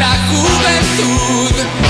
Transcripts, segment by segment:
nuestra juventude.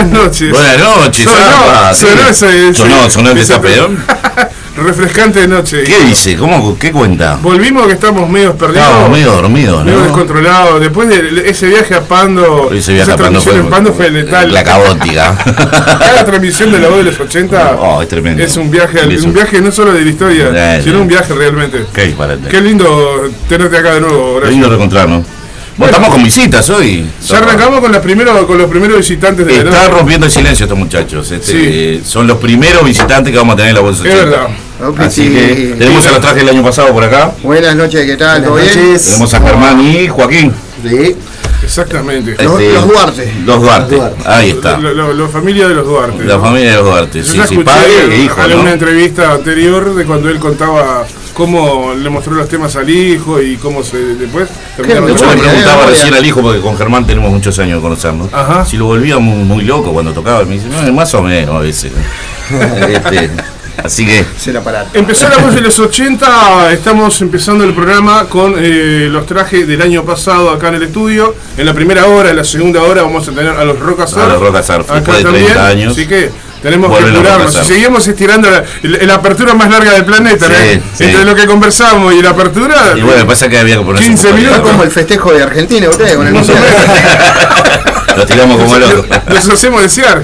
Buenas noches. Buenas noches. Sonó, sonó, ese, sonó, sonó el desapedón. Refrescante de noche. ¿Qué dice? ¿Cómo, ¿Qué cuenta? Volvimos que estamos medio perdidos. Estamos medio dormidos, Medio ¿no? descontrolados. Después de ese viaje a Pando. Ese viaje a Pando fue, en Pando fue letal. La caótica. Cada transmisión de la voz de los 80 oh, es, tremendo. es un viaje, un viaje no solo de la historia, eh, sino eh. un viaje realmente. Qué disparate. Qué lindo tenerte acá de nuevo, gracias. Qué lindo reencontrarnos. Bueno, estamos con visitas hoy. Ya arrancamos con, las primero, con los primeros visitantes de Están verano. rompiendo el silencio estos muchachos. Este, sí. eh, son los primeros visitantes que vamos a tener en la bolsa. Es verdad. Okay, Así sí. que tenemos a los trajes del año pasado por acá. Buenas noches, ¿qué tal? ¿Todo bien? Tenemos a Germán y Joaquín. Sí. Exactamente. Este, los, los, Duarte. Los Duarte. Duarte. Ahí está. La familia de los Duarte. La ¿no? familia de los Duarte. Yo sí, sí, padre e hijo. En ¿no? una entrevista anterior de cuando él contaba cómo le mostró los temas al hijo y cómo se después terminaron Yo Mucha le de- preguntaba recién al hijo, porque con Germán tenemos muchos años de conocernos, Ajá. si lo volvía muy, muy loco cuando tocaba. Me dice, no, más o menos a veces. Este, así que, Se la aparato. Empezó la voz de los 80, estamos empezando el programa con eh, los trajes del año pasado acá en el estudio. En la primera hora, en la segunda hora vamos a tener a los Rock A los Rock Surf, Acá de también, 30 años, así que tenemos que apurarnos. Si seguimos estirando la, la- la apertura más larga del planeta, Sí, ¿eh? sí. entre lo que conversamos y la apertura, y bueno, pasa que había que ponerse 15 un poco de- Está minutos. como el festejo de Argentina, ustedes con el. Lo tiramos como loco. nos hacemos desear.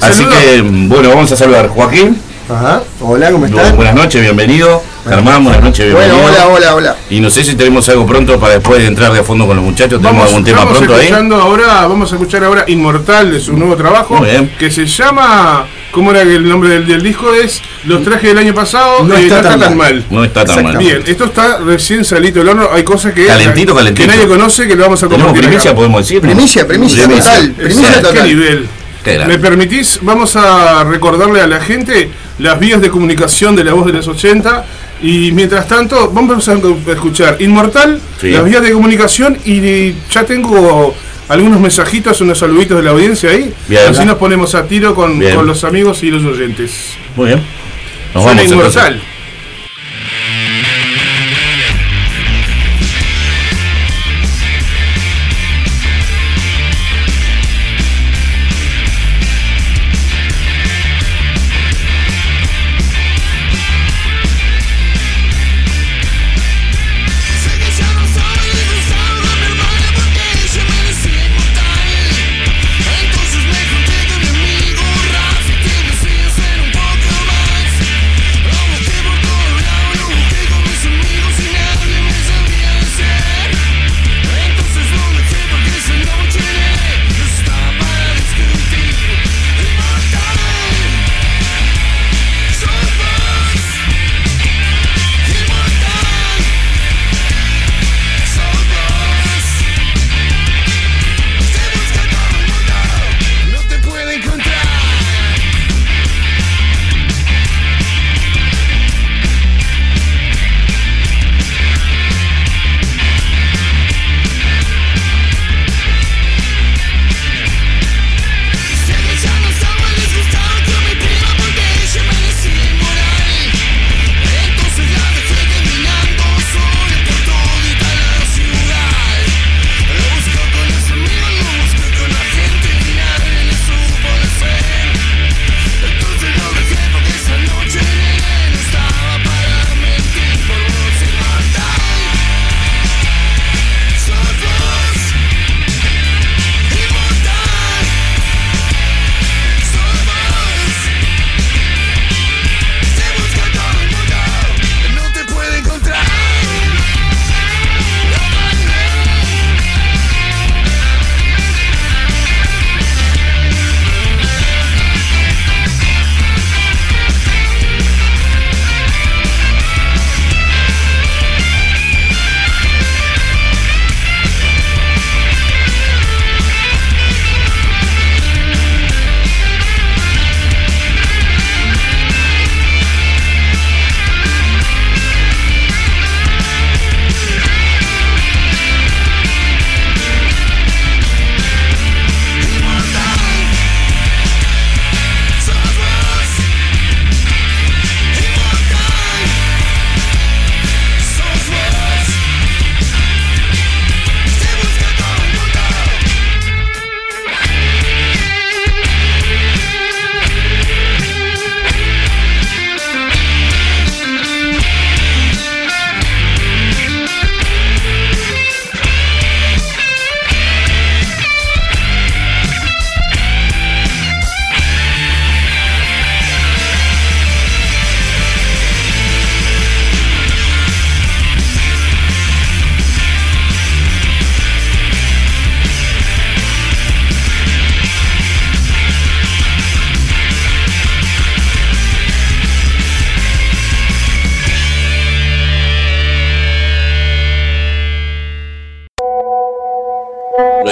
Así Saludos. que, bueno, vamos a saludar. Joaquín, Ajá. Hola, ¿cómo están? buenas noches, bienvenido. Germán, buenas noches, Bueno, bienvenido. hola, hola, hola. Y no sé si tenemos algo pronto para después de entrar de a fondo con los muchachos. ¿Tenemos Vamos, algún tema estamos pronto ahí? escuchando ahora, vamos a escuchar ahora Inmortal de su nuevo trabajo, Muy bien. que se llama, ¿cómo era que el nombre del, del disco? Es Los trajes del año pasado, No eh, está tan mal. mal. No está tan mal. Bien, esto está recién salito del horno, hay cosas que, Calentito, calentito. que nadie conoce que lo vamos a ¿Tenemos compartir primicia, acá. podemos decir? no? Primicia, primicia total. Primicia total. ¿Qué nivel? ¿Me permitís? Vamos a recordarle a la gente las vías de comunicación de la voz de los 80 y mientras tanto vamos a escuchar Inmortal, Sí. las vías de comunicación y ya tengo algunos mensajitos, unos saluditos de la audiencia ahí. Bien. Así nos ponemos a tiro con, los amigos y los oyentes. Muy bien. Nos Suena vamos entonces. Inmortal. Sé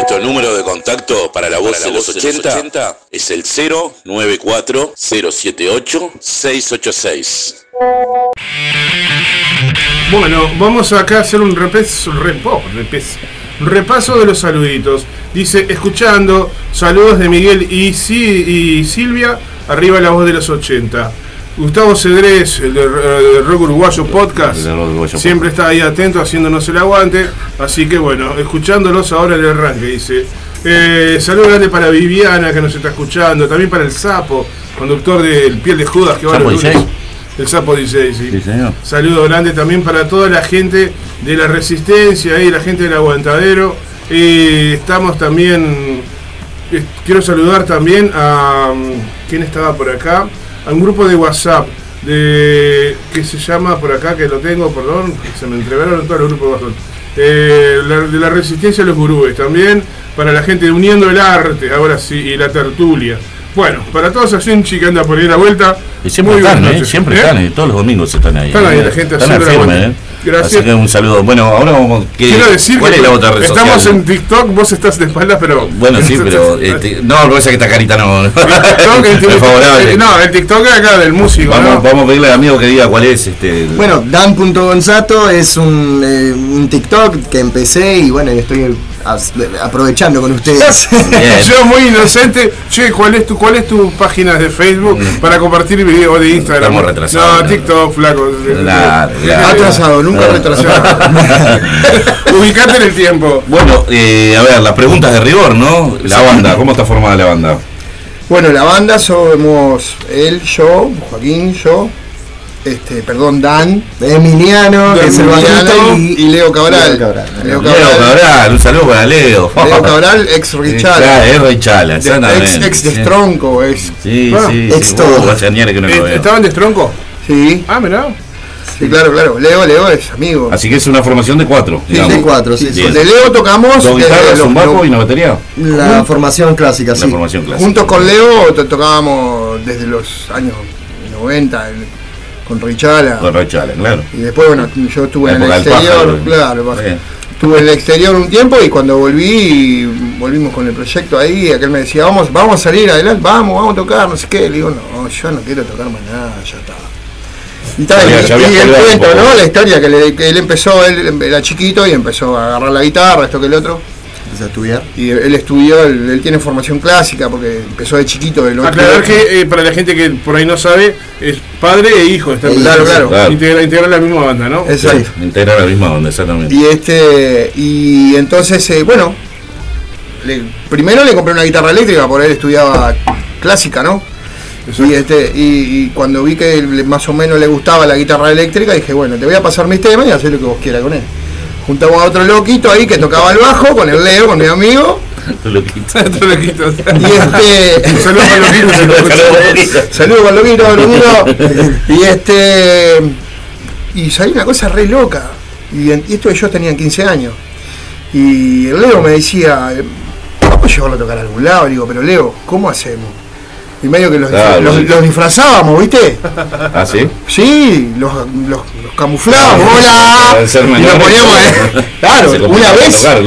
Nuestro número de contacto para la voz, de, los 80 es el 094-078-686. Bueno, vamos acá a hacer un repaso, repo- un repaso de los saluditos. Dice, escuchando, saludos de Miguel y, Si- y Silvia, arriba la voz de los 80. Gustavo Cedrés, el de, Rock Uruguayo Podcast, El Uruguayo siempre está ahí atento haciéndonos el aguante. Así que bueno, escuchándolos ahora en el arranque, dice. Eh, saludos grande para Viviana que nos está escuchando, también para el Sapo, conductor del Piel de Judas que va ¿Sapo los lunes. 16? El Sapo 16, sí. Sí, señor. Saludo grande también para toda la gente de la Resistencia y la gente del Aguantadero. Eh, estamos también. eh, quiero saludar también a. mm, ¿Quién estaba por acá? A un grupo de WhatsApp de que se llama por acá, que lo tengo, perdón, se me entreveraron todos los grupos de WhatsApp. Eh, la- de la Resistencia a los Gurúes también, para la gente Uniendo el Arte, ahora sí, y la tertulia. Bueno, para toda esa gente que anda por ahí la vuelta. Y siempre muy están, ¿eh? Siempre ¿Eh? están, ¿eh? todos los domingos están ahí. Están ahí ¿eh? la gente Están haciendo al la firme. ¿eh? Gracias. Así que un saludo. Bueno, ahora vamos. ¿qué- Quiero decir ¿Cuál que es la otra red estamos social? en TikTok, vos estás de espaldas, pero. Bueno, sí, pero. este, no, lo que pasa es que esta carita no. El TikTok, el TikTok- favorable. No, el TikTok es acá del músico, Vamos, ¿no? vamos a pedirle al amigo que diga cuál es este. el- Bueno, Dan.gonzato es un, eh, un TikTok que empecé y bueno, estoy aprovechando con ustedes. Bien. Yo muy inocente, che, ¿cuál es tu, cuál es tu página de Facebook para compartir video de Instagram? Mm. Estamos retrasados, No. TikTok, flaco. Atrasado, nunca retrasado. Ubicate en el tiempo. Bueno, eh, a ver, las preguntas de rigor, ¿no? La banda, ¿cómo está formada la banda? Bueno, la banda somos él, yo, Joaquín, yo, este, perdón, Dan, Emiliano, que es el Emiliano bajito, y, y Leo Cabral. Leo Cabral. Leo Leo Cabral. Cabral, un saludo para Leo. Leo Cabral, ex Richard. es Richala, exactamente. ex, ex de sí. Stronco, es. Sí, Ah, sí, ex sí. todo. Uh, hace que no lo veo. ¿Estaban de tronco? Sí, Ah, mirá. sí, claro, claro. Leo, Leo es amigo. Así que es una formación de cuatro, Sí, digamos. de cuatro, sí, Sí. De Leo tocamos Dos guitarras, los- un bajo y una batería. La formación clásica, La sí. formación clásica. Juntos con Leo to- tocábamos desde los años 90 el- con Richala. Con Richala, claro. Y después, bueno, yo estuve en el exterior, pájaro. claro, Sí. estuve en el exterior un tiempo y cuando volví, volvimos con el proyecto ahí, aquel me decía, vamos, vamos a salir adelante, vamos, vamos a tocar, no sé qué. Le digo, no, yo no quiero tocar más nada, ya está. Y, Ya y- ya y cuento, poco. ¿no? La historia que, le- que él empezó, él era chiquito y empezó a agarrar la guitarra, esto que el otro. A estudiar. Y él estudió, él, él tiene formación clásica porque empezó de chiquito. De lo- Aclarar que eh, para la gente que por ahí no sabe, es padre e hijo. Están Claro, claro. Claro. Integra, la misma banda, ¿no? Exacto. Integra la misma onda, exactamente. Y este y entonces eh, bueno, le- primero le compré una guitarra eléctrica porque él estudiaba clásica, ¿no? Y este y, y cuando vi que más o menos le gustaba la guitarra eléctrica dije bueno te voy a pasar mis temas y hacer lo que vos quieras con él. Juntamos a otro loquito ahí que tocaba el bajo con el Leo, con mi amigo. Tú lo quitas. Otro loquito. Y este. Saludos para loquitos, se lo escuchamos. Saludos con loquito, loquito. Y este. Y salió una cosa re loca. Y, en- y esto ellos tenían 15 años. Y el Leo me decía, vamos a llevarlo a tocar a algún lado. Le digo, pero Leo, ¿cómo hacemos? Y medio que los, Claro, los- disfrazábamos, ¿viste? ¿Ah, sí? Sí, los, los, los camuflábamos, Para hola. ser Y nos poníamos, eh, claro, una vez, tocar,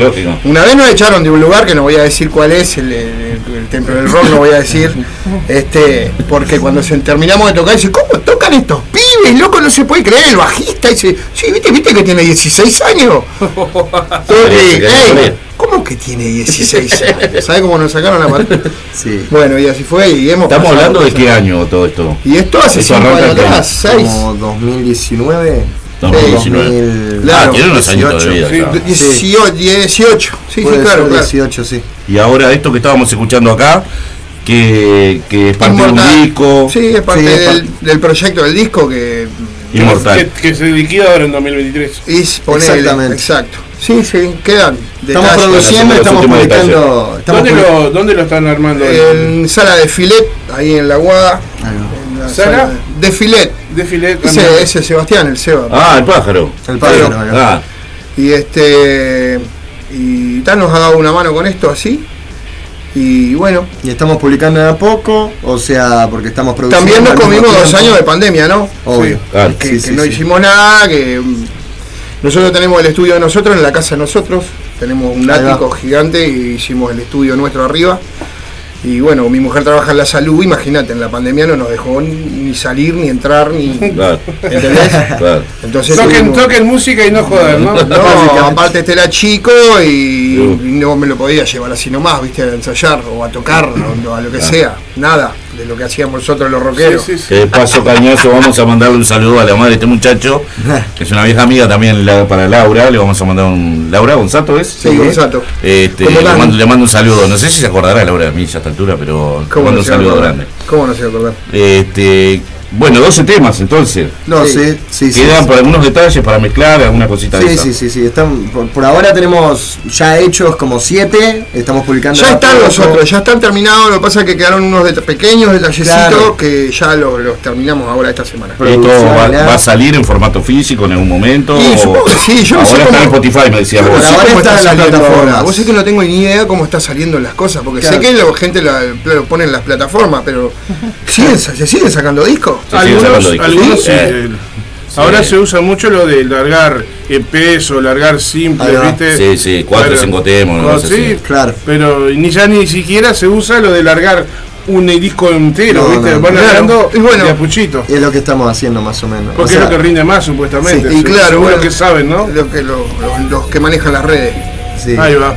una vez nos echaron de un lugar que no voy a decir cuál es, el, el- el templo del rock no voy a decir, este, porque cuando se, terminamos de tocar dice, ¿cómo tocan estos pibes? Loco, no se puede creer, el bajista dice, sí, viste, viste que tiene 16 años. Parece Ey, que no sabía. ¿Cómo que tiene 16 años? ¿Sabes cómo nos sacaron la pared? Sí. Bueno, y así fue, y hemos Estamos hablando de qué año todo esto. Y esto hace Eso 5 arranca años atrás, 6. Como 2019. 2019. 2000, Claro, tiene unos añitos de 18. vida. Sí, ya. 18, 18, sí, sí, claro, claro. 18, sí. Y ahora esto que estábamos escuchando acá, que, que es parte de Inmortal. un disco. Sí, es parte Sí, es del, del proyecto del disco que Inmortal. Que, que se liquida ahora en 2023. es ponele, Exactamente. Exacto. Sí, sí, quedan Estamos detalles. produciendo, estamos publicando. Estamos ¿Dónde lo, ¿Dónde lo están armando? En sala de filet, ahí en la Guada. Ahí en la ¿Sala? De filet. Desfile. Ese, ese Sebastián, el Seba. Ah, el pájaro. El pájaro. Ah, Y este. Y tal nos ha dado una mano con esto así. Y bueno, Y estamos publicando de a poco, o sea, porque estamos produciendo. también nos comimos dos años de pandemia, ¿no? Obvio. claro. que, Sí, que sí, no sí. hicimos nada, que nosotros tenemos el estudio de nosotros, en la casa de nosotros, Tenemos un Ahí va. ático gigante y hicimos el estudio nuestro arriba. Y bueno, mi mujer trabaja en la salud, imagínate, en la pandemia no nos dejó ni, ni salir, ni entrar, ni. Claro, ¿Entendés? claro. Entonces Toquen, tuvimos- toquen música y no jodan, ¿no? No, aparte este era chico y, y no me lo podía llevar así nomás, viste, a ensayar o a tocar o a lo que sea, nada de lo que hacíamos nosotros los rockeros. Sí, sí, sí. Que de paso cañoso vamos a mandarle un saludo a la madre de este muchacho, que es una vieja amiga también la- para Laura, le vamos a mandar un... ¿Laura Gonzato es? Sí, Gonzato. Este, le, mando, le mando un saludo, no sé si se acordará Laura de mí ya a esta altura, pero le ¿Cómo mando no un saludo acordar? grande. ¿Cómo no se va a acordar? Este, bueno, 12 temas entonces. No Sí. sé, sí, sí. Quedan sí. por algunos detalles para mezclar, alguna cosita de Sí, esa. sí, sí, sí. Están, por, por ahora tenemos ya hechos como siete. Estamos publicando. Ya de están los otros, ya están terminados, lo que pasa es que quedaron unos det- pequeños detallecitos Claro. que ya lo- los terminamos ahora esta semana. ¿Esto va, va a salir en formato físico en algún momento? O- supongo que sí, yo no sé Ahora está en Spotify, me decía vos. ahora está está en plataformas. ahora. Vos sé que no tengo ni idea cómo está saliendo las cosas, porque Claro. sé que la gente la, lo pone en las plataformas, pero ¿siguen, sa- ¿se siguen sacando discos? Se Algunos, algunos Sí, eh, Ahora se usa mucho lo de largar EPs o largar Ahí simples, va. ¿viste? Sí, sí, cuatro o Claro. cinco temas, No, sí. Claro. pero ni ya ni siquiera se usa lo de largar un disco entero, No, ¿viste? no, Van claro. largando Y bueno, de. Es lo que estamos haciendo más o menos. Porque O sea, es lo que rinde más, supuestamente. Sí, y claro, seguro bueno, que saben, ¿no? Lo que, lo- lo- los que manejan las redes. sí. Ahí va.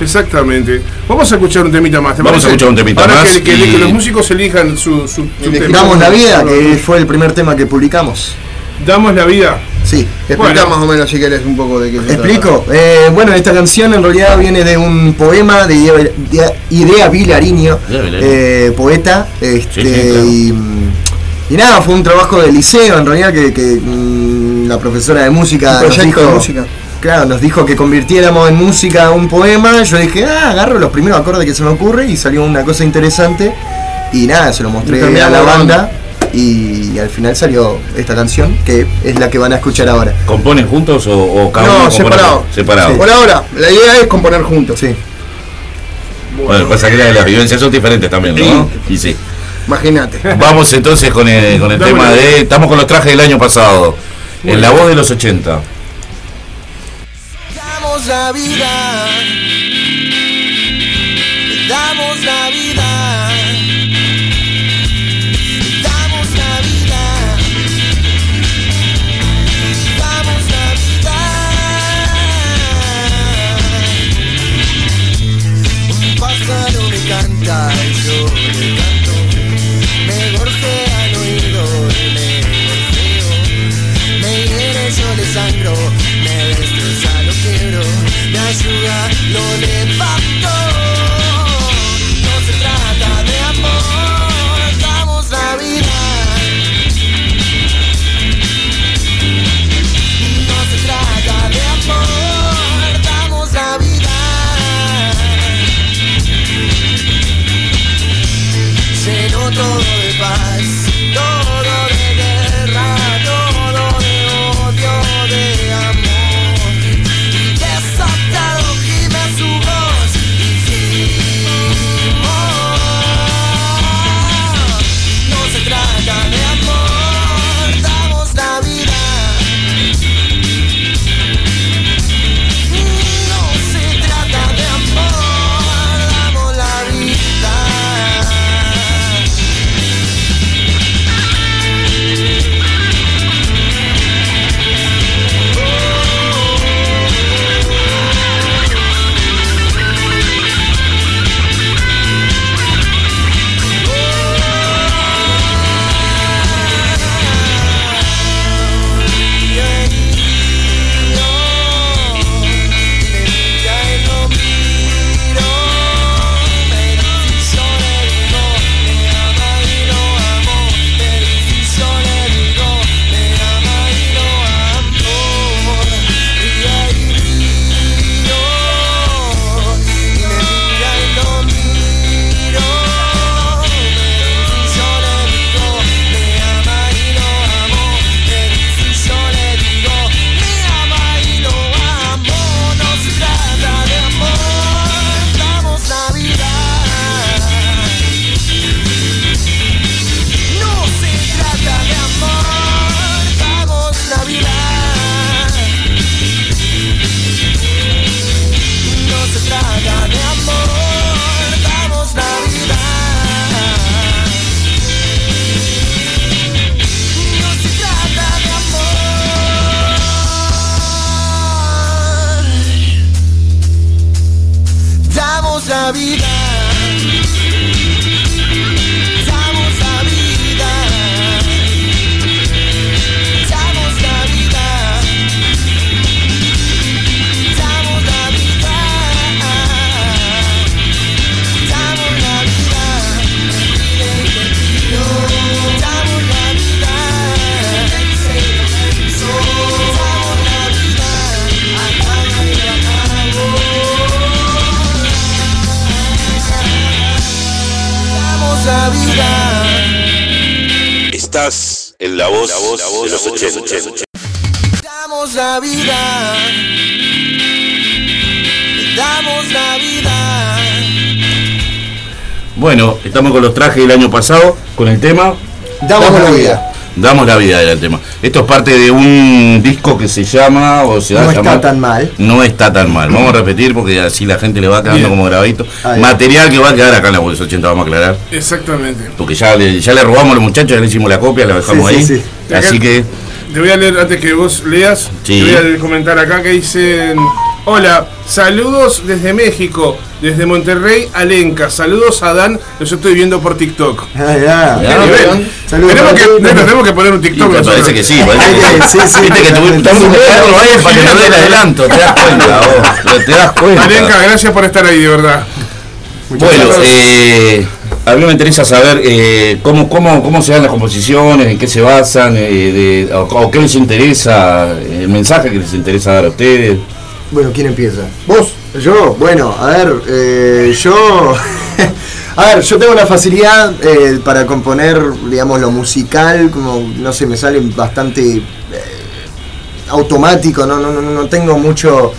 Exactamente. Vamos a escuchar un temita más. ¿te Vamos a escuchar un temita Ahora más Que, que- y- que los músicos elijan su, su, su Elegimos tema. Damos la vida, que fue el primer tema que publicamos. Damos la vida. Sí. Explica Bueno. más o menos si querés un poco de qué se ¿Explico? Eh, bueno, esta canción en realidad viene de un poema de Idea, de Idea Vilariño, eh, poeta. Este, Sí, sí, claro. y, y nada, fue un trabajo de liceo en realidad que, que, mm, la profesora de música Un nos proyecto dijo, de música. Claro, nos dijo que convirtiéramos en música un poema. Yo dije, ah, agarro los primeros acordes que se me ocurre y salió una cosa interesante. Y nada, se lo mostré a la banda. Y, al final salió esta canción, que es la que van a escuchar ahora. ¿Componen juntos o, o cada uno No, separado. Separado. Por ahora, la idea es componer juntos. Sí. Bueno, pasa que la- las vivencias son diferentes también, ¿no? Y sí. Imagínate. Vamos entonces con el, con el tema de. Estamos con los trajes del año pasado. En la voz de los 80. Damos la vida. Damos la vida. Ayuda, Estás en la voz, de los 80. Damos Navidad. Damos Navidad. Bueno, estamos con los trajes del año pasado, con el tema Damos la vida. Damos la vida era el tema. Esto es parte de un disco que se llama, o se No está llamar- tan mal. No está tan mal. Vamos a repetir porque así la gente le va quedando Bien. como grabadito. Ahí. Material que va a quedar acá en la voz 80, vamos a aclarar. Exactamente. Porque ya le, ya le robamos a los muchachos, ya le hicimos la copia, la dejamos Sí, ahí. sí, sí. Así que, Te voy a leer antes que vos leas. Sí. Te voy a comentar acá que dicen: Hola, saludos desde México, desde Monterrey, Alenca. Saludos a Dan, los estoy viendo por TikTok. Ah, ya. Ya. Saludos tenemos, que, tenemos poner un TikTok. me parece que sí. Parece que Sí, sí, Viste que buscando ahí para que no dé el adelanto, te das cuenta vos. Te das cuenta. Alenca, gracias por estar ahí, de verdad. Bueno, eh, a mí me interesa saber eh, cómo, cómo, cómo se dan las composiciones, en qué se basan, eh, de- o, o qué les interesa, el mensaje que les interesa dar a ustedes. Bueno, ¿quién empieza? Vos, Yo, bueno, a ver, eh, yo. a ver, yo tengo una facilidad eh, para componer, digamos, lo musical, como, no sé, me sale bastante eh, automático, no, no, no, no tengo mucho.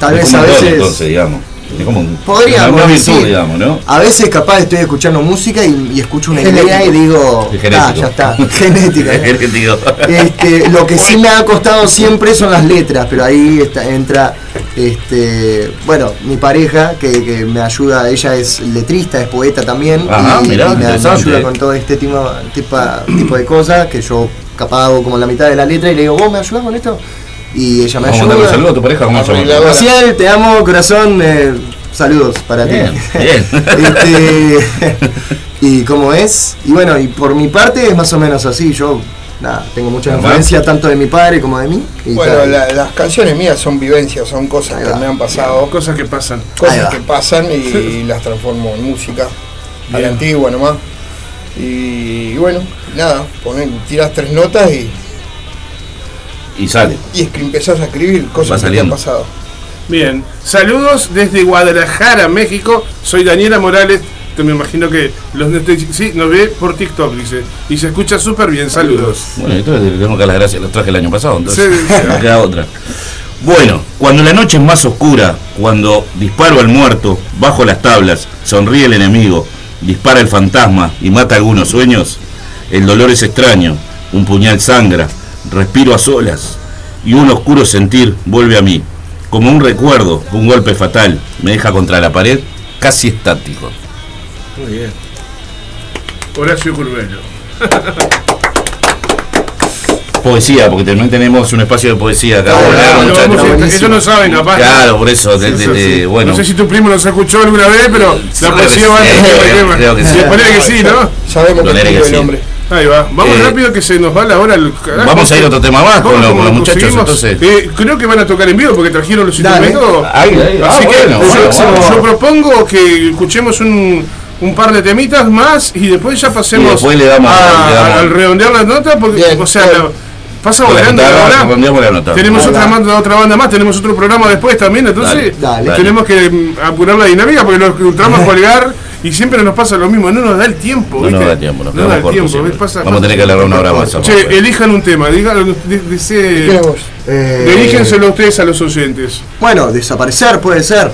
Tal vez a veces. entonces, digamos. Es como un, Podríamos una virtud, decir. digamos, ¿no? A veces capaz estoy escuchando música y, y escucho una Genético. idea y digo, ah, ya está, genética. Este, lo que sí me ha costado siempre son las letras, pero ahí está, entra, este, bueno, mi pareja que, que me ayuda, ella es letrista, es poeta también, Ajá, y, mirá, y me, ayuda con todo este tipo, tipo, tipo de cosas que yo capaz hago como la mitad de la letra y le digo, ¿vos me ayudás con esto? Y ella me Vamos a mandarle un ayuda. saludo a tu pareja, ¿cómo se. Maciel, te amo, corazón, eh, saludos para Bien, ti. bien. Este, y como es, y bueno, y por mi parte es más o menos así, yo nada, tengo mucha influencia tanto de mi padre como de mí. y bueno, la- las canciones mías son vivencias, son cosas que me han pasado, Cosas que pasan. Cosas que pasan y las transformo en música, a la antigua nomás. Y, bueno, nada, ponen, tiras tres notas y, Y sale. y es que empezás a escribir cosas que te han pasado. Bien, saludos desde Guadalajara, México. Soy Daniela Morales. Que me imagino que los sí, nos ve por TikTok, dice. Y se escucha súper bien. Saludos. Bueno, entonces le tenemos que dar las gracias, los traje el año pasado, entonces Sí, sí. no queda otra. Bueno, cuando la noche es más oscura, cuando disparo al muerto, bajo las tablas, sonríe el enemigo, dispara el fantasma y mata algunos sueños, el dolor es extraño, un puñal sangra, respiro a solas y un oscuro sentir vuelve a mí, como un recuerdo, un golpe fatal, me deja contra la pared, casi estático. Muy bien. Horacio Curvelo. Poesía, porque también tenemos un espacio de poesía acá. Claro, buenísimo. ellos no saben, capaz. Claro, por eso, de- Sí, de- sí, de- sí. bueno. No sé si tu primo nos escuchó alguna vez, pero la poesía sí, va a creo que sí. Ponele que sí, ¿no? Sabemos que que el sí. Ahí va. Vamos Eh, rápido que se nos va la hora. al. Vamos a ir a otro tema más con, ¿Cómo- los- con los muchachos, entonces. Eh, creo que van a tocar en vivo porque trajeron los Dale. instrumentos. Ahí, ahí, ah, Así que bueno, yo, bueno, yo- bueno. yo propongo que escuchemos un, un par de temitas más y después ya pasemos después le damos- a- le damos- al redondear la nota porque, Bien, o sea, la- pasa volando la nota. Tenemos otra, banda- otra banda más, tenemos otro programa después también, entonces Dale, dale. tenemos que mm, apurar la dinámica porque nos encontramos a colgar y siempre nos pasa lo mismo, no nos da el tiempo. No ¿viste? nos da tiempo, nos no da el tiempo. Vamos a tener que alargar una hora más. Che, elijan un tema, díganlo. Eh, ustedes a los oyentes. Bueno, desaparecer puede ser.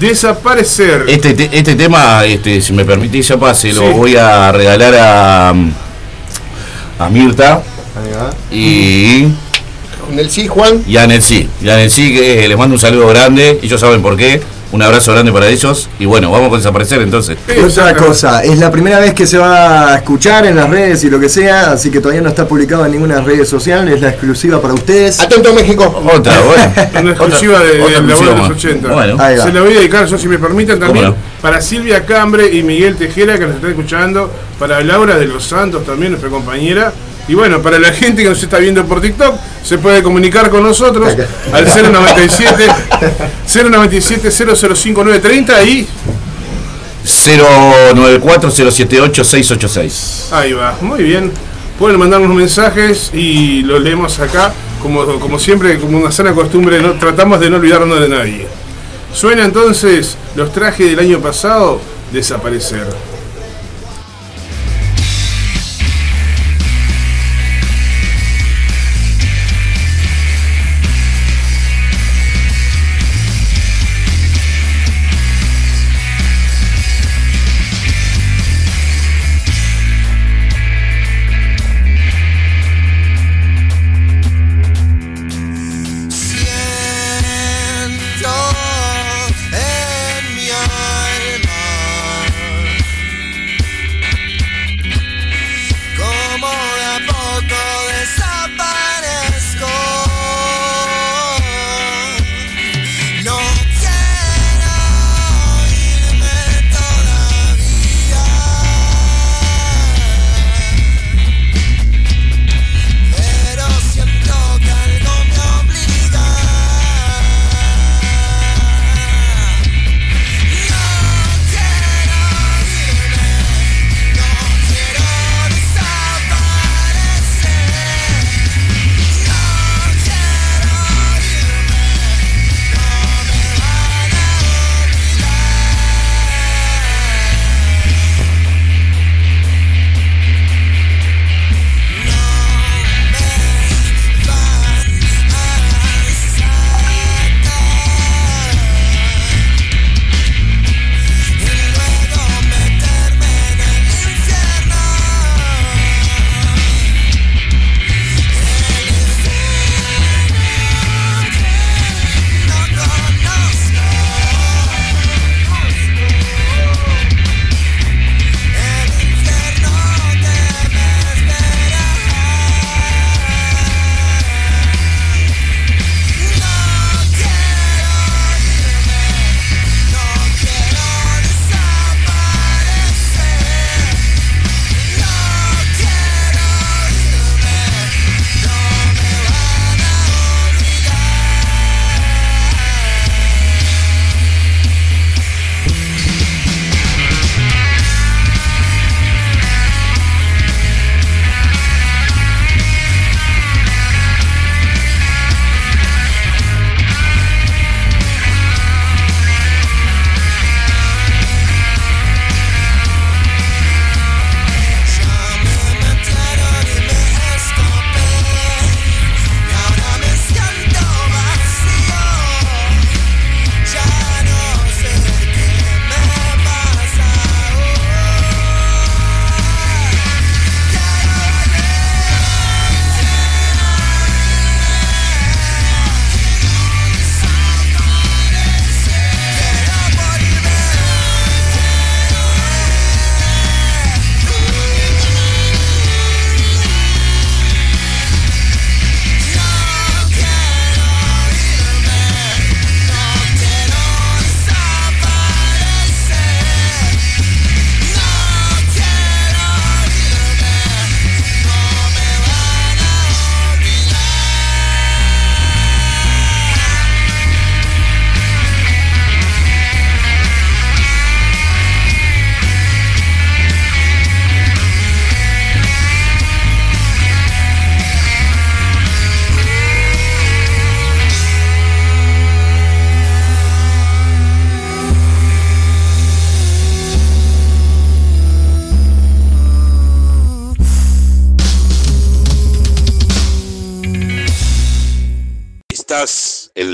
Desaparecer. Este, te- este tema, este, si me permitís, ya pase, lo Sí. voy a regalar a, a Mirta Ahí va. y, Con el sí, Juan. y a Nelsi. Y a Nelsi, que les mando un saludo grande, ellos saben por qué. Un abrazo grande para ellos. Y bueno, vamos con desaparecer entonces. Otra cosa, es la primera vez que se va a escuchar en las redes y lo que sea, así que todavía no está publicado en ninguna red social, es la exclusiva para ustedes. Atento México. Otra, bueno. Una exclusiva Otra- de, otra de la voz de los más. 80. Bueno, Ahí va. Se la voy a dedicar yo si me permiten también ¿Cómo para Silvia Cambre y Miguel Tejera que nos están escuchando, para Laura de los Santos también, nuestra compañera. Y bueno, para la gente que nos está viendo por TikTok, se puede comunicar con nosotros al 097 097 005930 y 094-078-686. ahí va, muy bien. Pueden mandarnos mensajes y los leemos acá, como, como siempre, como una sana costumbre, no, tratamos de no olvidarnos de nadie. Suena entonces los trajes del año pasado, desaparecer.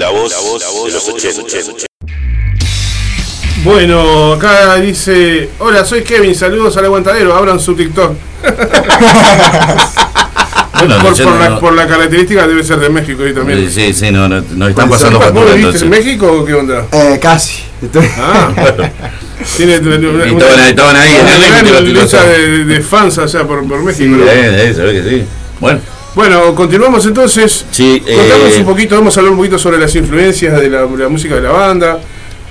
Estás en la voz, de los 80. Bueno, acá dice, hola, soy Kevin, saludos al aguantadero, abran su TikTok. Bueno, por, por no- la, no- por la característica debe ser de México ahí también. Sí, sí, no, no, nos están ¿Vos pasando factura viviste en. México o qué onda? Eh, casi. Ah, tiene una, una- Y estaban ahí- estaban ahí en el de, de fans allá por, por México. Sí, ¿no? eh, eh, se ve que sí. Bueno, Bueno, continuamos entonces. sí, Contanos eh, un poquito, vamos a hablar un poquito sobre las influencias de la, música de la banda.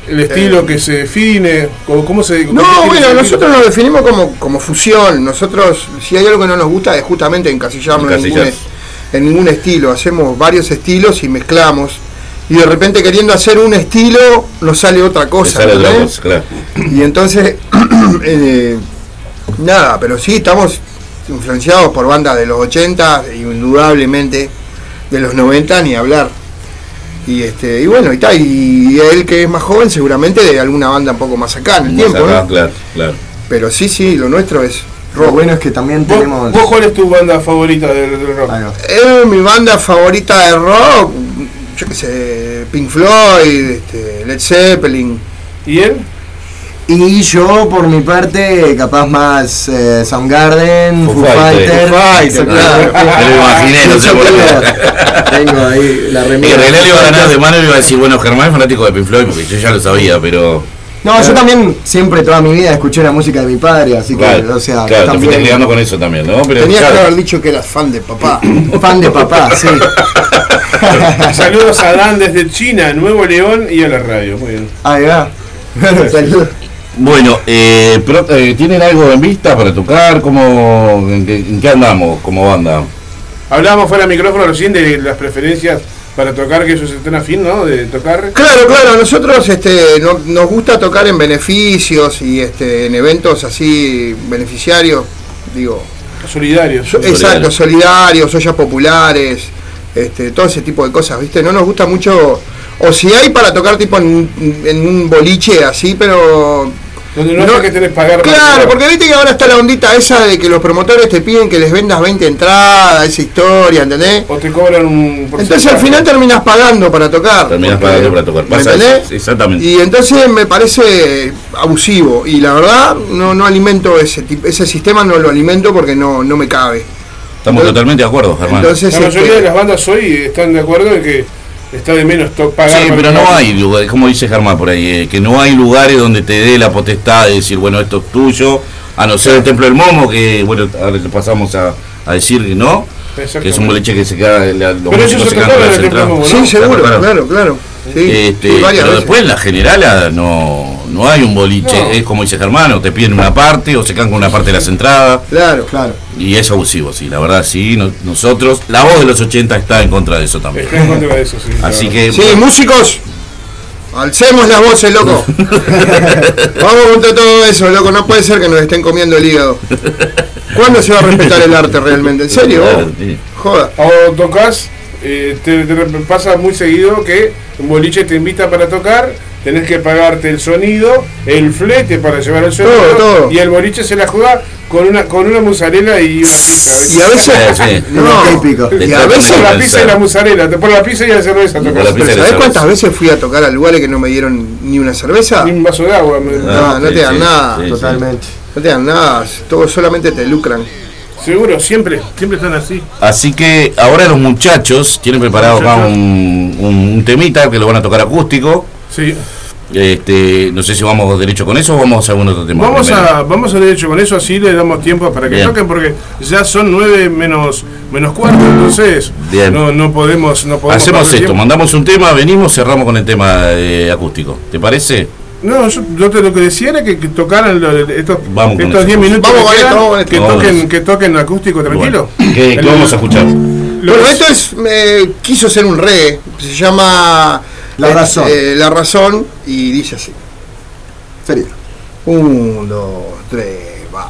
el estilo que se define? ¿Cómo, cómo se No, bueno, nosotros nos definimos como, como fusión. Nosotros, si hay algo que no nos gusta, es justamente encasillarnos en ningún, en ningún estilo. Hacemos varios estilos y mezclamos. Y de repente queriendo hacer un estilo, nos sale otra cosa. sale otra ¿entendés? cosa, claro. Y entonces, eh, nada, pero sí, estamos influenciados por bandas de los 80 y indudablemente de los 90 ni hablar. Y este y bueno, y tal, y él que es más joven seguramente de alguna banda un poco más acá en el Más tiempo, acá, ¿no? Claro, claro. Pero sí, sí, lo nuestro es Lo rock. bueno es que también ¿Vos, tenemos. vos cuál es tu banda favorita del, del rock? Ahí va. Eh, mi banda favorita de rock, yo qué sé, Pink Floyd, este, Led Zeppelin. ¿Y él? Y yo, por mi parte, capaz más eh, Soundgarden, Foo Foo, Fighters. Fighter. Foo Fighters, claro. Me lo imaginé, no sé por qué. Tengo ahí la Y remera. en realidad le iba a ganar de mano y le iba a decir, bueno, Germán es fanático de Pink Floyd, porque yo ya lo sabía, pero. No, yo también siempre toda mi vida escuché la música de mi padre, así que, Claro, o sea, claro te también fuiste criando con eso también, ¿no? Pero Tenías que haber dicho que eras fan de papá. fan de papá, sí. Saludos a Dan desde China, Nuevo León y a la radio. Muy bien. Ahí va. Saludos. Bueno, eh, pero, eh, ¿tienen algo en vista para tocar? ¿Cómo, en, qué, en qué andamos como banda? Hablábamos fuera de micrófono recién de las preferencias para tocar, que eso se están afín, ¿no? De tocar. Claro, claro, nosotros este, no- nos gusta tocar en beneficios y este, en eventos así beneficiarios, digo, Solidarios. so- exacto, solidarios, ollas populares, este, todo ese tipo de cosas, ¿viste? No nos gusta mucho, o si hay para tocar tipo en, en un boliche así, pero... Donde no, hay que tenés que pagar. Claro, porque viste que ahora está la ondita esa de que los promotores te piden que les vendas 20 entradas, esa historia, ¿entendés? O te cobran un. Entonces al final terminas pagando para tocar. Terminás porque- pagando para tocar. ¿me Pasa entendés? exactamente. Y entonces me parece abusivo. Y la verdad, no, no alimento ese tipo, ese sistema no lo alimento porque no, no me cabe. Estamos totalmente de acuerdo, Germán. Entonces, La mayoría este, de las bandas hoy están de acuerdo en que está de menos pagar. Sí, pero no hay lugares, como dice Germán por ahí, eh, que no hay lugares donde te dé la potestad de decir, bueno, esto es tuyo, a no ser el Templo del Momo, que bueno, ahora le pasamos a, a decir que no, que es un boliche que se queda, la- los Pero eso se quedan el Templo del. Momo, ¿no? sí, seguro, Claro, claro, claro. Sí, Este, pero veces. después en la general no, no hay un boliche, No. es como dice Germán, o te piden una parte o se quedan con una parte de las entradas. Claro. Claro. Y es abusivo, sí, la verdad sí. no- nosotros, la voz de los 80 está en contra de eso también. Está en contra de eso, sí. Así claro. que. Sí, músicos. Alcemos las voces, loco. Vamos contra todo eso, loco. No puede ser que nos estén comiendo el hígado. ¿Cuándo se va a respetar el arte realmente? ¿En serio? Claro, sí. Joda. O tocas, eh, te, te pasa muy seguido que un boliche te invita para tocar, tenés que pagarte el sonido, el flete para llevar el sonido, todo. y el boliche se la juega con una con una mozzarella y una pizza. Y a veces. Sí, sí. No, Típico. y a veces. La pizza y la mozzarella, te pones la pizza y la cerveza Con tocas. la pizza y la ¿Sabés cerveza. cuántas veces fui a tocar a lugares que no me dieron ni una cerveza? Ni un vaso de agua. me- No, no sí, te dan sí, nada. sí, sí. Totalmente. No te dan nada. Todos solamente te lucran. Seguro, siempre, siempre están así. Así que ahora los muchachos tienen preparado acá un, un- un temita que lo van a tocar acústico. Sí. Este, no sé si vamos derecho con eso o vamos a algún otro tema. Vamos primero. a, vamos a derecho con eso, así le damos tiempo para que Bien. toquen, porque ya son nueve menos, menos cuarto, entonces Bien. No, no podemos, no podemos Hacemos esto, mandamos un tema, venimos, cerramos con el tema eh, acústico. ¿Te parece? No, yo, yo te- lo que decía era que, que tocaran lo- estos Vamos con estos eso. 10 minutos Vamos que, con quedan, esto, vamos que Vamos toquen, que toquen acústico tranquilo. Bueno, ¿qué, qué El- vamos a escuchar? Bueno, esto es. eh, quiso ser un reggae. Se llama. La eh, Razón. eh, la razón. Y dice así: Serio. Un, dos, tres, va.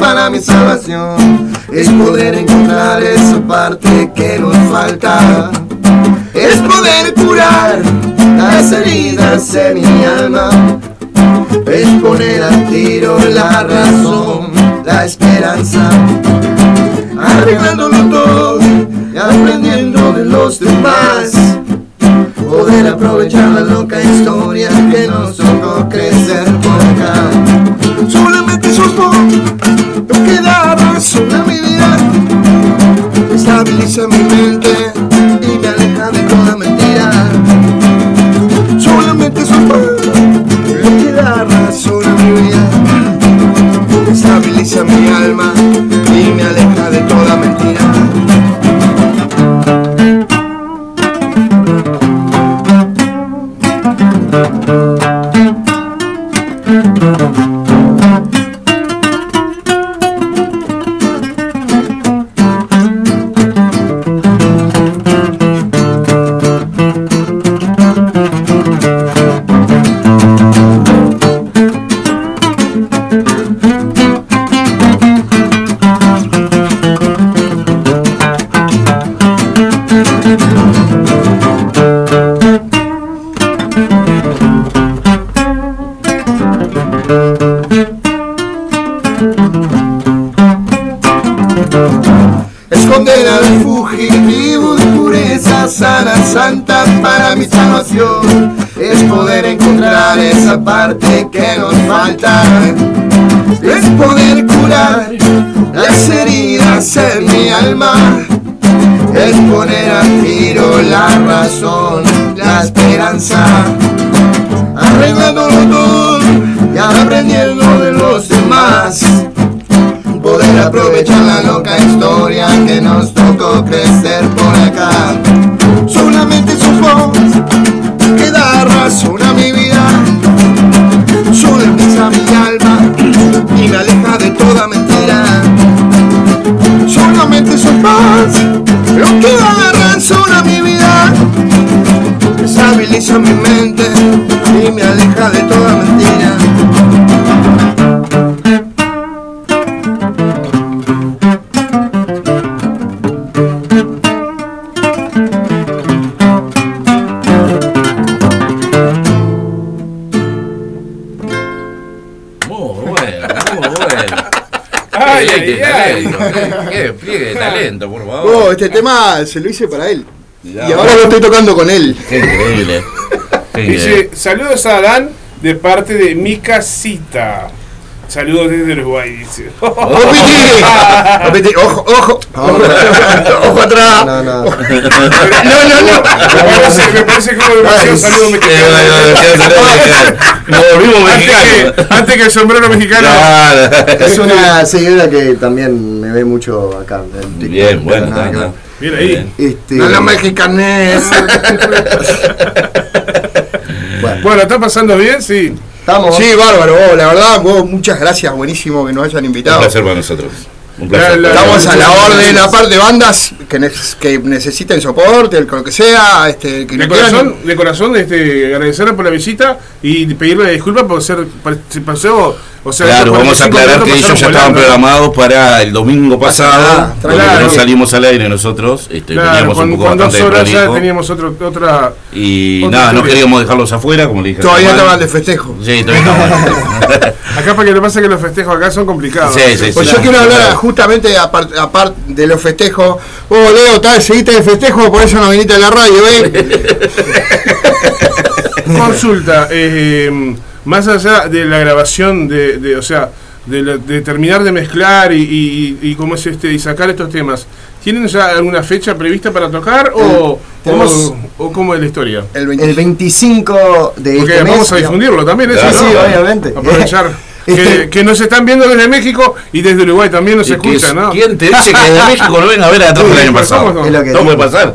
Para mi salvación. Es poder encontrar esa parte que nos falta. Es poder curar las heridas en mi alma. Es poner al tiro la razón, la esperanza. Arreglándolo todo y aprendiendo de los demás. poder aprovechar la loca historia que nos tocó crecer por acá. Solamente sos aprovechar la loca historia que nos tocó crecer por acá. Solamente vos que da razón a mi vida, solamente a mi alma y me aleja de toda mentira. Solamente sos vos lo que da razón a mi vida, estabiliza mi mente y me aleja de toda talento, por favor. Oh, este tema se lo hice para él. Ya, Y ahora lo estoy tocando con él. Qué increíble. Qué Dice, saludos a Adán de parte de mi casita. Saludos desde Uruguay, dice. ¡Opiti! ¡Ojo, ojo! ¡Ojo atrás! No, no. No, no, no. me parece, me parece como demasiado saludo Eh, mexicano. bueno, bueno, Nos volvimos Antes mexicanos. que, antes que el sombrero mexicano. Es una seguidora que también me ve mucho acá. en TikTok, Bien, bueno, nada. Mira ahí. Este, No la mexicanés. bueno, Bueno, ¿está pasando bien? Sí. estamos. Sí, bárbaro, oh, la verdad, vos, muchas gracias, buenísimo que nos hayan Un invitado. placer para nosotros. Un placer. La- la- Estamos a la orden, aparte bandas que, ne- que necesiten soporte, el- lo que sea, este, que De no quieran- corazón, de corazón este, agradecerle por la visita y pedirle disculpas por ser. por- pasó. O sea, Claro, vamos a 45 aclarar que ellos ya estaban programados para el domingo pasado, nada, porque claro. no salimos al aire nosotros, este, Claro, veníamos con, un poco con dos bastante horas ya teníamos otro, otra. y otra nada, no queríamos dejarlos afuera, como le dije. Todavía estaban de festejo. Sí, todavía estaban. Acá para que lo pasa que los festejos acá son complicados. Sí, sí, sí. Pues yo quiero hablar justamente aparte apart de los festejos. Oh, Leo, tal, seguiste de festejo, por eso no viniste a la radio, ¿eh? Consulta, eh, más allá de la grabación, de, de- o sea, de, la- de terminar de mezclar y, y, y cómo es este y sacar estos temas, ¿tienen ya alguna fecha prevista para tocar o, tenemos- o, o cómo es la historia? El 20. El 25 de Porque este mes. vamos a difundirlo también, eso, Claro, ¿no? Sí, obviamente. Aprovechar. Que, Este- que nos están viendo desde México y desde Uruguay también nos escuchan, es- ¿no? ¿Quién te dice que desde México no venga a ver a el año ¿cómo pasado? no? Es lo que No puede pasar.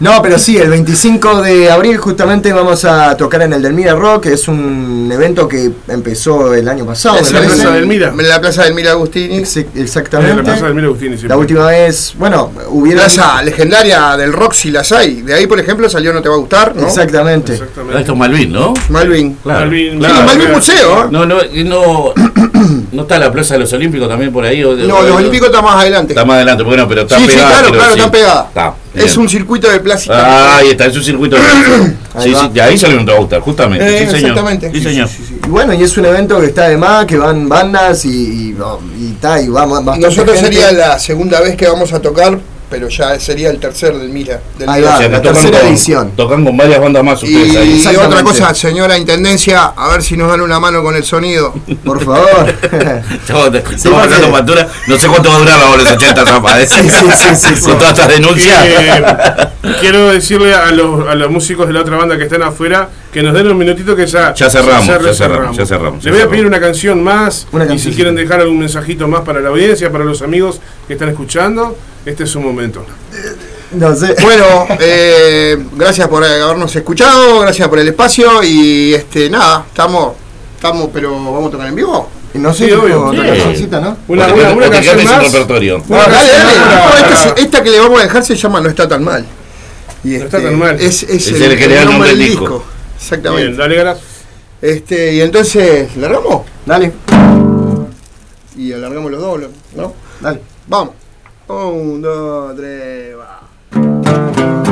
No, pero sí, el 25 de abril justamente vamos a tocar en el Delmira Rock, que es un evento que empezó el año pasado. Es me la. Plaza del Mira. En la plaza del Mira Agustini. Ex- En Exactamente. la plaza del Mira Agustini, sí. La última vez, bueno, hubieron... Plaza legendaria del rock si las hay. De ahí, por ejemplo, salió No Te Va a Gustar, ¿no? Exactamente. Exactamente. Esto es Malvin, ¿no? Malvin. Claro. Malvin, Sí, claro, Malvin claro. Museo, ¿eh? No, no, no, no está la Plaza de los Olímpicos también por ahí. o- No, o- los Olímpicos está más adelante. Está más adelante, bueno, pero está Sí, sí, pegada. claro, pero claro, sí. está pegada. Está, Es un circuito de plástico. Ah, ahí está, es un circuito. de- Ahí sí, va. sí, de ahí salió un Gautar, justamente. Eh, sí, señor. exactamente. Sí, señor. Y bueno, y es un evento que está de más, que van bandas y, y, y, ta, y vamos bastante Nosotros gente. sería la segunda vez que vamos a tocar, pero ya sería el tercer del Mira. Del Ahí Mira. va. O sea, que la tocan tercera con- edición. Tocan con varias bandas más ustedes ahí. Y otra cosa, señora Intendencia, a ver si nos dan una mano con el sonido. Por favor. Estamos, Sí, sacando porque- factura. No sé cuánto va a durar la los 80 zapas. Sí, sí, sí, sí, sí. Con todas estas denuncias. Eh, quiero decirle a los, a los músicos de la otra banda que están afuera que nos den un minutito que ya, Ya cerramos, cerra- ya cerramos, ya cerramos, ya Les voy a pedir una canción más Una y si quieren dejar algún mensajito más para la audiencia, para los amigos que están escuchando, este es su momento. No sé. Bueno, eh, gracias por habernos escuchado, gracias por el espacio y este nada, estamos, estamos, pero vamos a tocar en vivo. No sé, Sí, obvio. otra Sí. cancioncita, ¿no? Una, una, una canción más. repertorio. Una dale, dale. No, esta, que le vamos a dejar se llama No está tan mal. Y No está tan mal. Es, es Es el que le da el nombre al disco. Exactamente. Bien, dale, Garas. Este, y entonces, ¿largamos? Dale, Y alargamos los dos, ¿no? dale. Vamos. Un, dos, tres, va.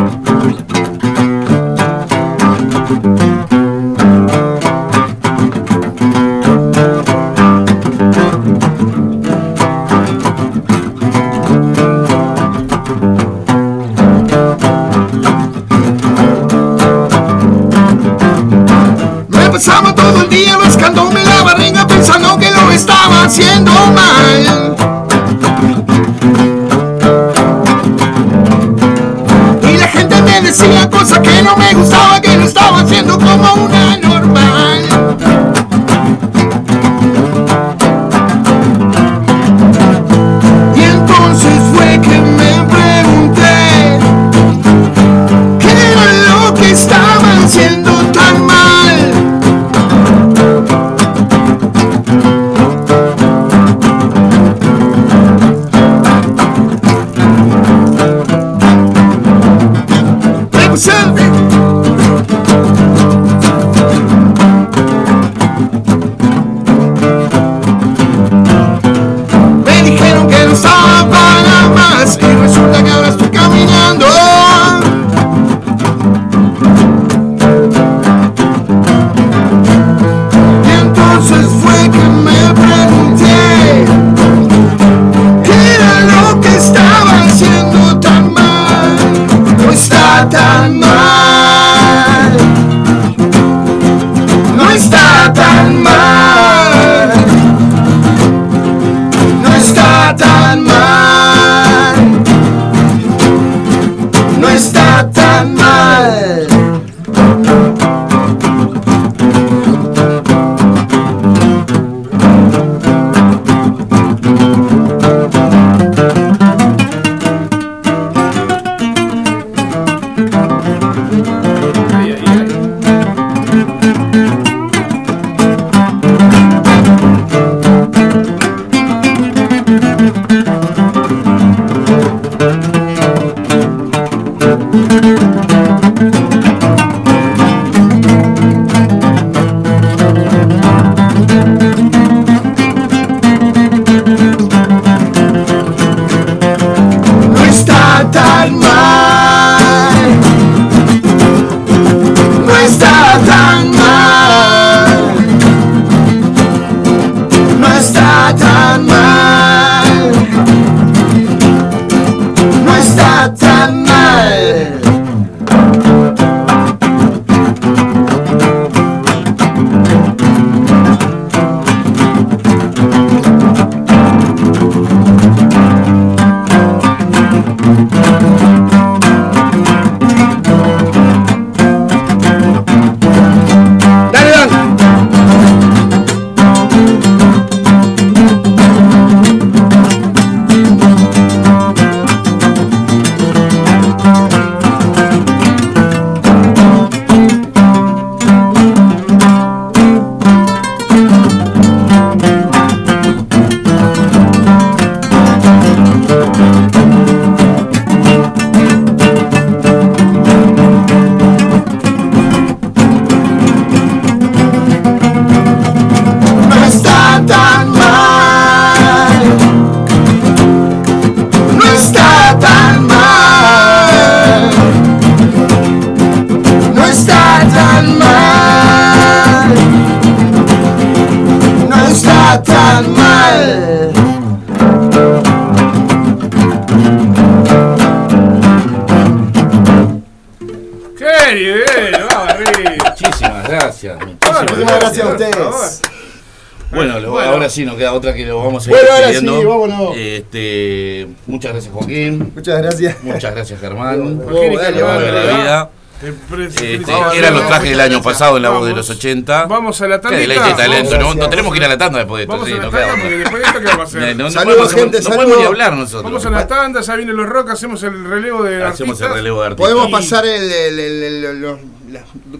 Vamos a ir Bueno, ahora despidiendo. sí, vámonos. Este, muchas gracias Joaquín, Muchas gracias. muchas gracias Germán. Joaquín de vida. Este, eran los trajes del año pasado en la voz de los 80. Vamos a la Qué deleite y tandita. talento. No, Gracias. tenemos que ir a la tanda después de esto. Vamos sí, a la no tanda después de esto, ¿qué vamos a hacer? No, no Saludos, podemos, gente, no podemos ni hablar nosotros. Vamos a la tanda, ya vienen los rock, hacemos el relevo de Hacemos el artistas. relevo de artistas. Podemos pasar el, el- el- el- los-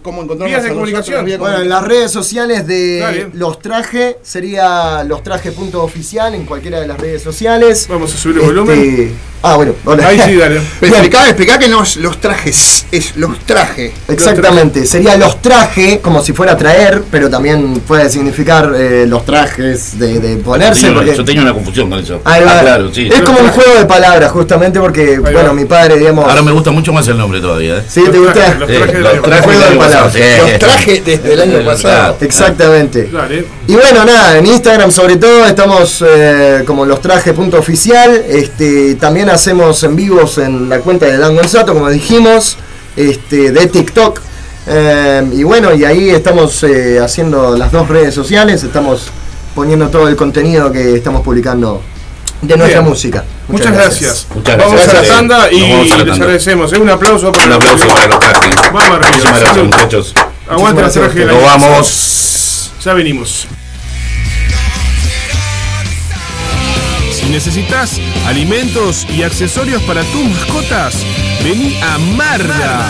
cómo encontrarnos Vías de nosotros, comunicación. las vías de Bueno, en las redes sociales de. Los Traje sería Los Traje punto oficial en cualquiera de las redes sociales. Vamos a subir el volumen. Ah, bueno, hola. Ahí sí, dale. Pero explicá, explicá que no es los trajes, es los trajes. Exactamente, sería los traje, como si fuera traer, pero también puede significar eh, los trajes de, de ponerse. Yo tenía, porque- yo tenía una confusión con eso. Ahí va. Ah, claro, sí. Es como un juego de palabras, justamente porque, bueno, mi padre, digamos. Ahora me gusta mucho más el nombre todavía. ¿eh? ¿Sí te Los gusta? trajes, los trajes los de- trajes Juego del de año pasado, palabras. sí. Los trajes desde el año pasado. Exactamente. Dale. Y bueno, nada, en Instagram sobre todo estamos eh, como los traje.oficial. Este, también hacemos en vivos en la cuenta de Dan Gonzato, como dijimos, este, de TikTok. Eh, y bueno, y ahí estamos eh, haciendo las dos redes sociales, estamos poniendo todo el contenido que estamos publicando de nuestra Bien. música. Muchas gracias. Muchas Vamos gracias. a la tanda y vamos a la les agradecemos. ¿eh? Un aplauso para Un aplauso para los. Vamos arriba. Muchísimas gracias, muchachos. Traje del Nos vamos. Ya venimos. Si necesitas alimentos y accesorios para tus mascotas, vení a Marda.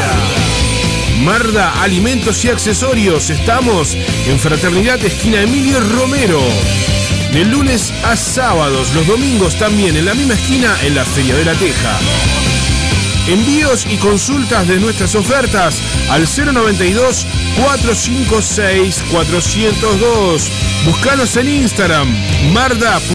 Marda Alimentos y Accesorios. Estamos en Fraternidad Esquina Emilio Romero. De lunes a sábados, los domingos también en la misma esquina en la Feria de la Teja. Envíos y consultas de nuestras ofertas al 092 456 402. Búscanos en Instagram, marda.